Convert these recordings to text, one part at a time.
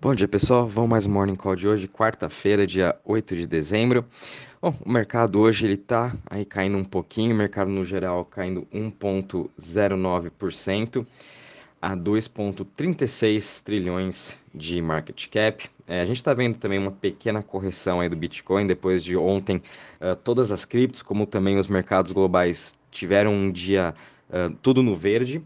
Bom dia, pessoal. Vamos mais um Morning Call de hoje, quarta-feira, dia 8 de dezembro. Bom, o mercado hoje ele tá aí caindo um pouquinho, o mercado no geral caindo 1.09% a 2.36 trilhões de market cap. É, a gente está vendo também uma pequena correção aí do Bitcoin depois de ontem. Uh, todas as criptos, como também os mercados globais, tiveram um dia uh, tudo no verde.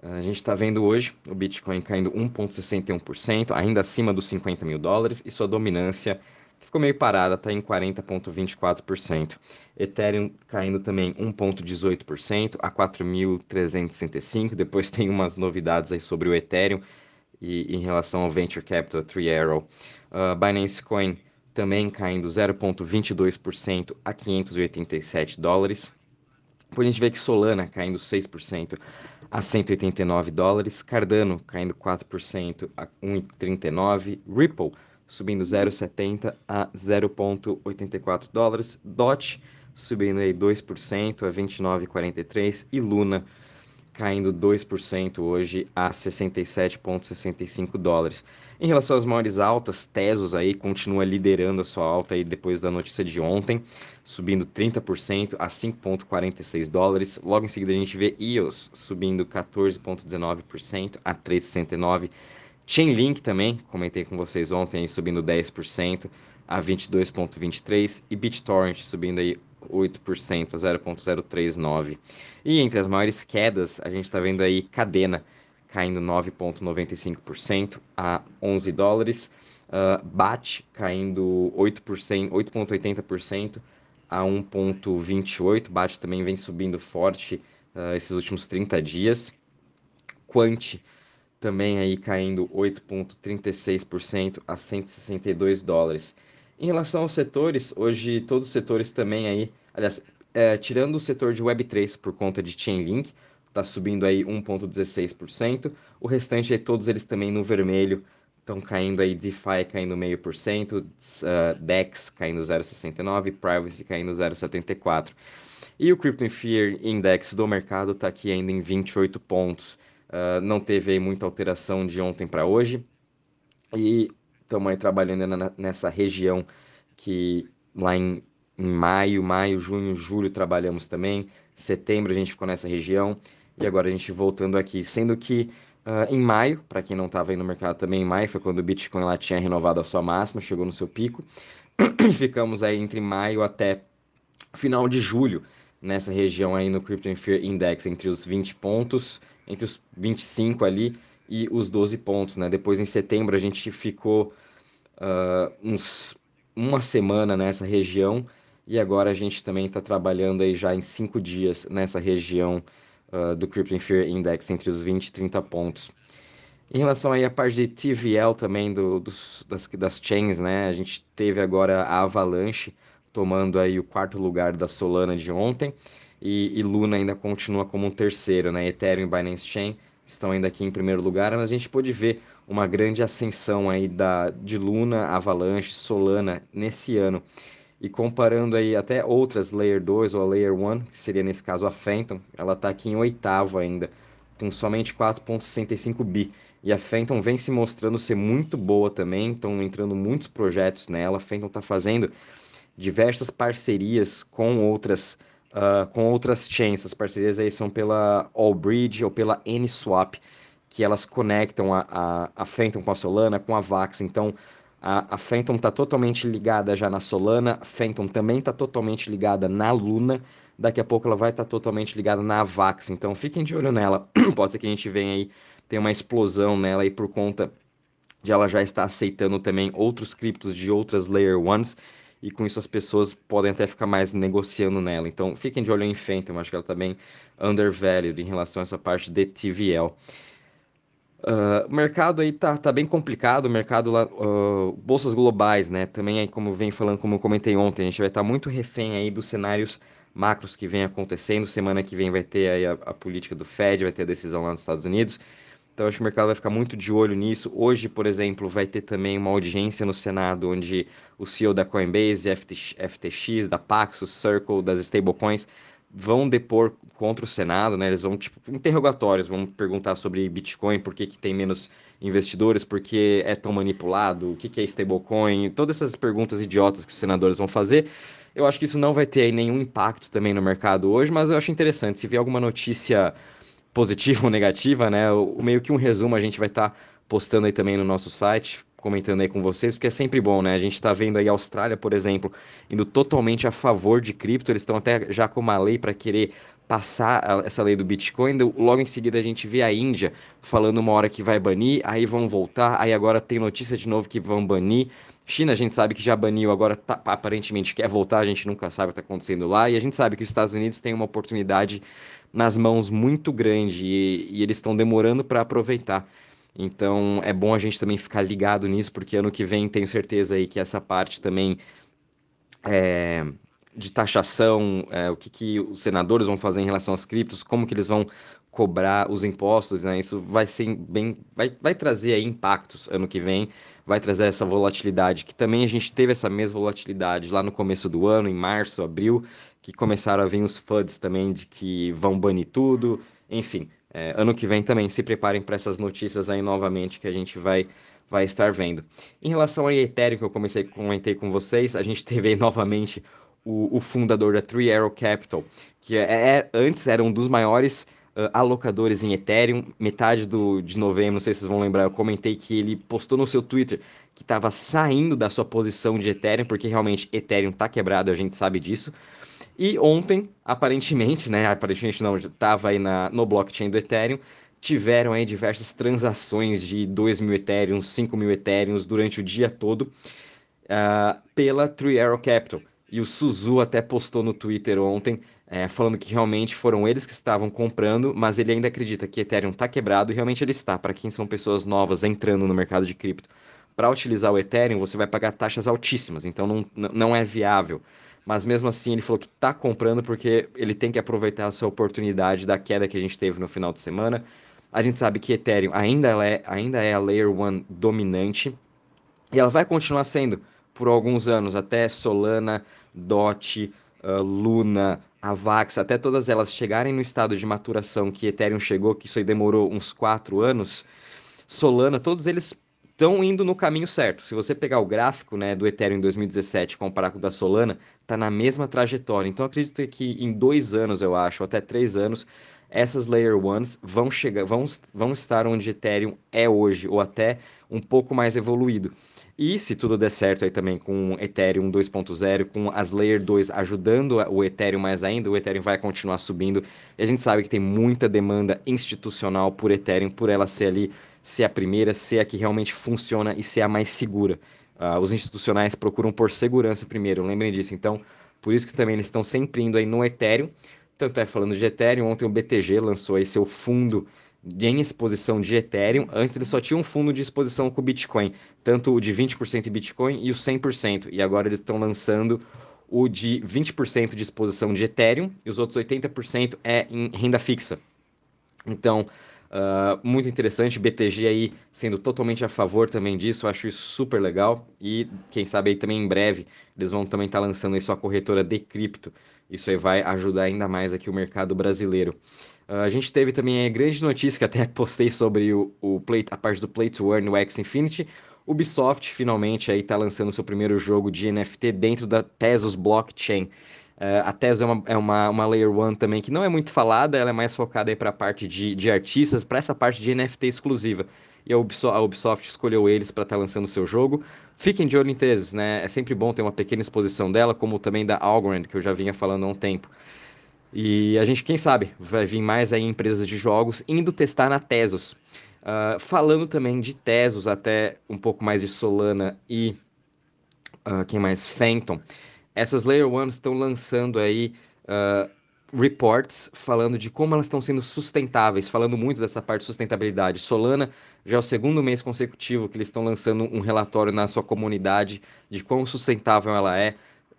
A gente está vendo hoje o Bitcoin caindo 1,61%, ainda acima dos 50 mil dólares, e sua dominância ficou meio parada, está em 40,24%. Ethereum caindo também 1,18% a 4.365. Depois tem umas novidades aí sobre o Ethereum e em relação ao Venture Capital Three Arrow. Uh, Binance Coin também caindo 0,22% a 587 dólares. Depois a gente vê que Solana caindo 6% a 189 dólares, Cardano caindo 4% a 1,39, Ripple subindo 0,70 a 0,84 dólares, DOT subindo aí 2% a 29,43 e Luna caindo 2% hoje a 67,65 dólares. Em relação às maiores altas, Tesos aí continua liderando a sua alta aí depois da notícia de ontem, subindo 30% a 5,46 dólares. Logo em seguida a gente vê EOS subindo 14,19% a 3,69. Chainlink também, comentei com vocês ontem, aí, subindo 10% a 22,23 e BitTorrent subindo aí 0,8% a 0,039. E entre as maiores quedas, a gente está vendo aí Cadena caindo 9,95% a 11 dólares. Uh, BAT caindo 8%, 8,80% a 1,28. BAT também vem subindo forte uh, esses últimos 30 dias. Quant também aí caindo 8,36% a 162 dólares. Em relação aos setores, hoje todos os setores também aí, aliás, é, tirando o setor de Web3 por conta de Chainlink, está subindo aí 1,16%, o restante é todos eles também no vermelho, estão caindo aí, DeFi caindo meio por cento, uh, DEX caindo 0,69, Privacy caindo 0,74. E o Crypto Fear Index do mercado está aqui ainda em 28 pontos. Uh, não teve aí muita alteração de ontem para hoje. E estamos aí trabalhando nessa região que lá em, em, maio, maio, junho, julho trabalhamos também. Setembro a gente ficou nessa região e agora a gente voltando aqui, sendo que uh, em maio, para quem não estava aí no mercado também, em maio foi quando o Bitcoin lá tinha renovado a sua máxima, chegou no seu pico. Ficamos aí entre maio até final de julho nessa região aí no Crypto Fear Index entre os 20 pontos, entre os 25 ali e os 12 pontos, né? Depois em setembro a gente ficou uh, uns, uma semana nessa região e agora a gente também está trabalhando aí já em cinco dias nessa região uh, do Crippling Fear Index entre os 20 e 30 pontos. Em relação aí à parte de TVL também do, dos, das, das chains, né? A gente teve agora a Avalanche tomando aí o quarto lugar da Solana de ontem e, e Luna ainda continua como um terceiro, né? Ethereum e Binance Chain estão ainda aqui em primeiro lugar, mas a gente pôde ver uma grande ascensão aí da, de Luna, Avalanche, Solana nesse ano. E comparando aí até outras Layer 2 ou Layer 1, que seria nesse caso a Phantom, ela está aqui em oitavo ainda, com somente 4.65 bi. E a Phantom vem se mostrando ser muito boa também, estão entrando muitos projetos nela. A Phantom está fazendo diversas parcerias com outras uh, com outras chains. As parcerias aí são pela Allbridge ou pela N-Swap, que elas conectam a, a, a Phantom com a Solana, com a Vax. Então, a, a Phantom está totalmente ligada já na Solana, a Phantom também está totalmente ligada na Luna. Daqui a pouco ela vai estar tá totalmente ligada na Vax. Então, fiquem de olho nela. Pode ser que a gente venha aí, tem uma explosão nela aí por conta de ela já estar aceitando também outros criptos de outras Layer Ones e com isso as pessoas podem até ficar mais negociando nela. Então fiquem de olho em Phantom, acho que ela está bem undervalued em relação a essa parte de TVL. Uh, o mercado aí tá, tá bem complicado, o mercado lá, uh, bolsas globais, né? Também aí, como vem falando, como eu comentei ontem, a gente vai estar tá muito refém aí dos cenários macros que vem acontecendo. Semana que vem vai ter aí a, a política do Fed, vai ter a decisão lá nos Estados Unidos. Então acho que o mercado vai ficar muito de olho nisso. Hoje, por exemplo, vai ter também uma audiência no Senado onde o CEO da Coinbase, FTX, da Paxos, Circle, das stablecoins vão depor contra o Senado, né? Eles vão tipo interrogatórios, vão perguntar sobre Bitcoin, por que, que tem menos investidores porque é tão manipulado, o que é stablecoin, todas essas perguntas idiotas que os senadores vão fazer. Eu acho que isso não vai ter nenhum impacto também no mercado hoje, mas eu acho interessante. Se vier alguma notícia positiva ou negativa, né? O, meio que um resumo a gente vai estar tá postando aí também no nosso site, comentando aí com vocês, porque é sempre bom, né? A gente está vendo aí a Austrália, por exemplo, indo totalmente a favor de cripto, eles estão até já com uma lei para querer passar essa lei do Bitcoin. Logo em seguida a gente vê a Índia falando uma hora que vai banir, aí vão voltar, aí agora tem notícia de novo que vão banir. China a gente sabe que já baniu, agora tá, aparentemente quer voltar, a gente nunca sabe o que está acontecendo lá, e a gente sabe que os Estados Unidos têm uma oportunidade nas mãos muito grande e, e eles estão demorando para aproveitar. Então é bom a gente também ficar ligado nisso, porque ano que vem tenho certeza aí que essa parte também é, de taxação, é, o que, que os senadores vão fazer em relação às criptos, como que eles vão cobrar os impostos, né? Isso vai ser bem, vai, vai trazer impactos ano que vem, vai trazer essa volatilidade, que também a gente teve essa mesma volatilidade lá no começo do ano, em março, abril, que começaram a vir os FUDs também de que vão banir tudo, enfim. É, ano que vem também se preparem para essas notícias aí novamente que a gente vai vai estar vendo. Em relação ao Ethereum que eu comecei comentei com vocês, a gente teve novamente o, o fundador da Three Arrow Capital, que é, é antes era um dos maiores uh, alocadores em Ethereum. Metade do, de novembro, não sei se vocês vão lembrar, eu comentei que ele postou no seu Twitter que estava saindo da sua posição de Ethereum, porque realmente Ethereum está quebrado, a gente sabe disso. E ontem, aparentemente, né? Aparentemente não, estava aí na, no blockchain do Ethereum, tiveram aí diversas transações de 2 mil Ethereum, 5 mil Ethereum durante o dia todo uh, pela Three Arrow Capital. E o Suzu até postou no Twitter ontem, é, falando que realmente foram eles que estavam comprando, mas ele ainda acredita que Ethereum está quebrado e realmente ele está. Para quem são pessoas novas entrando no mercado de cripto, para utilizar o Ethereum você vai pagar taxas altíssimas, então não, não é viável. Mas mesmo assim ele falou que está comprando porque ele tem que aproveitar essa oportunidade da queda que a gente teve no final de semana. A gente sabe que Ethereum ainda é, ainda é a Layer 1 dominante e ela vai continuar sendo por alguns anos, até Solana, DOT, uh, Luna, Avax, até todas elas chegarem no estado de maturação que Ethereum chegou, que isso aí demorou uns quatro anos, Solana, todos eles estão indo no caminho certo. Se você pegar o gráfico né, do Ethereum em 2017 e comparar com o da Solana, está na mesma trajetória. Então acredito que em dois anos, eu acho, até três anos, essas Layer Ones vão chegar, vão, vão estar onde Ethereum é hoje, ou até um pouco mais evoluído. E se tudo der certo aí também com Ethereum 2.0, com as Layer 2 ajudando o Ethereum mais ainda, o Ethereum vai continuar subindo. E a gente sabe que tem muita demanda institucional por Ethereum, por ela ser ali, ser a primeira, ser a que realmente funciona e ser a mais segura. Uh, os institucionais procuram por segurança primeiro, lembrem disso. Então, por isso que também eles estão sempre indo aí no Ethereum. Tanto é falando de Ethereum, ontem o BTG lançou aí seu fundo em exposição de Ethereum. Antes ele só tinha um fundo de exposição com Bitcoin, tanto o de 20% em Bitcoin e o 100%. E agora eles estão lançando o de 20% de exposição de Ethereum e os outros 80% é em renda fixa. Então, uh, muito interessante. BTG aí sendo totalmente a favor também disso, acho isso super legal. E quem sabe aí também em breve eles vão também estar tá lançando aí sua corretora de cripto. Isso aí vai ajudar ainda mais aqui o mercado brasileiro. Uh, a gente teve também a grande notícia que até postei sobre o, o play, a parte do Play to Earn no X Infinity. Ubisoft finalmente aí está lançando seu primeiro jogo de NFT dentro da Tezos Blockchain. Uh, a Tezos é, uma, é uma, uma Layer 1 também que não é muito falada, ela é mais focada para a parte de, de artistas, para essa parte de NFT exclusiva. E a Ubisoft, a Ubisoft escolheu eles para estar tá lançando o seu jogo. Fiquem de olho em Tezos, né? É sempre bom ter uma pequena exposição dela, como também da Algorand, que eu já vinha falando há um tempo. E a gente, quem sabe, vai vir mais aí empresas de jogos indo testar na Tesos. Uh, falando também de Tesos, até um pouco mais de Solana e uh, quem mais? Phantom. Essas Layer Ones estão lançando aí uh, reports falando de como elas estão sendo sustentáveis, falando muito dessa parte de sustentabilidade. Solana já é o segundo mês consecutivo que eles estão lançando um relatório na sua comunidade de quão sustentável ela é.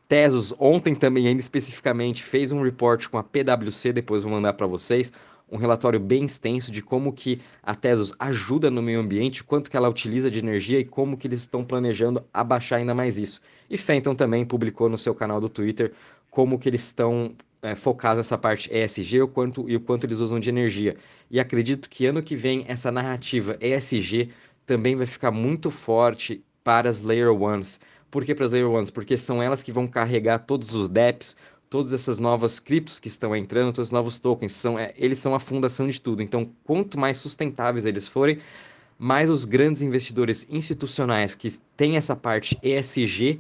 Tesos ontem também, ainda especificamente, fez um report com a PwC, depois vou mandar para vocês, um relatório bem extenso de como que a Tesos ajuda no meio ambiente, quanto que ela utiliza de energia e como que eles estão planejando abaixar ainda mais isso. E Fenton também publicou no seu canal do Twitter como que eles estão é, focados nessa parte ESG o quanto, e o quanto eles usam de energia. E acredito que ano que vem essa narrativa ESG também vai ficar muito forte para as Layer Ones. Por que para as Layer Ones? Porque são elas que vão carregar todos os DEPs, todas essas novas criptos que estão entrando, todos os novos tokens, são, é, eles são a fundação de tudo. Então, quanto mais sustentáveis eles forem, mais os grandes investidores institucionais que têm essa parte ESG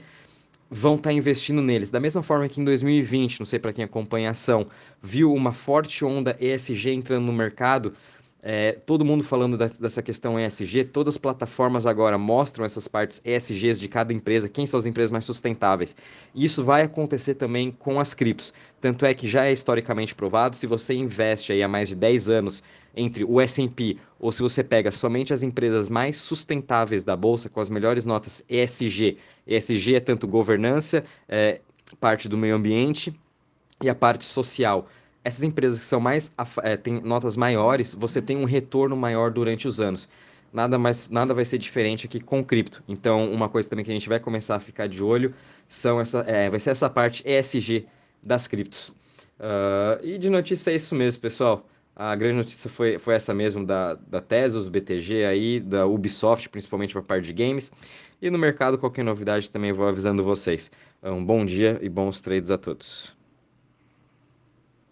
vão estar tá investindo neles. Da mesma forma que em 2020, não sei para quem acompanha a ação, viu uma forte onda ESG entrando no mercado, é, todo mundo falando dessa questão ESG, todas as plataformas agora mostram essas partes ESGs de cada empresa, quem são as empresas mais sustentáveis. Isso vai acontecer também com as criptos. Tanto é que já é historicamente provado, se você investe aí há mais de 10 anos entre o S&P ou se você pega somente as empresas mais sustentáveis da bolsa com as melhores notas ESG. ESG é tanto governança, é, parte do meio ambiente e a parte social essas empresas que são mais é, têm notas maiores, você tem um retorno maior durante os anos. Nada mais, nada vai ser diferente aqui com cripto. Então, uma coisa também que a gente vai começar a ficar de olho são essa, é, vai ser essa parte ESG das criptos. Uh, e de notícia é isso mesmo, pessoal. A grande notícia foi, foi essa mesmo da, da Tesos, BTG aí, da Ubisoft, principalmente para a parte de games. E no mercado, qualquer novidade também vou avisando vocês. Um bom dia e bons trades a todos.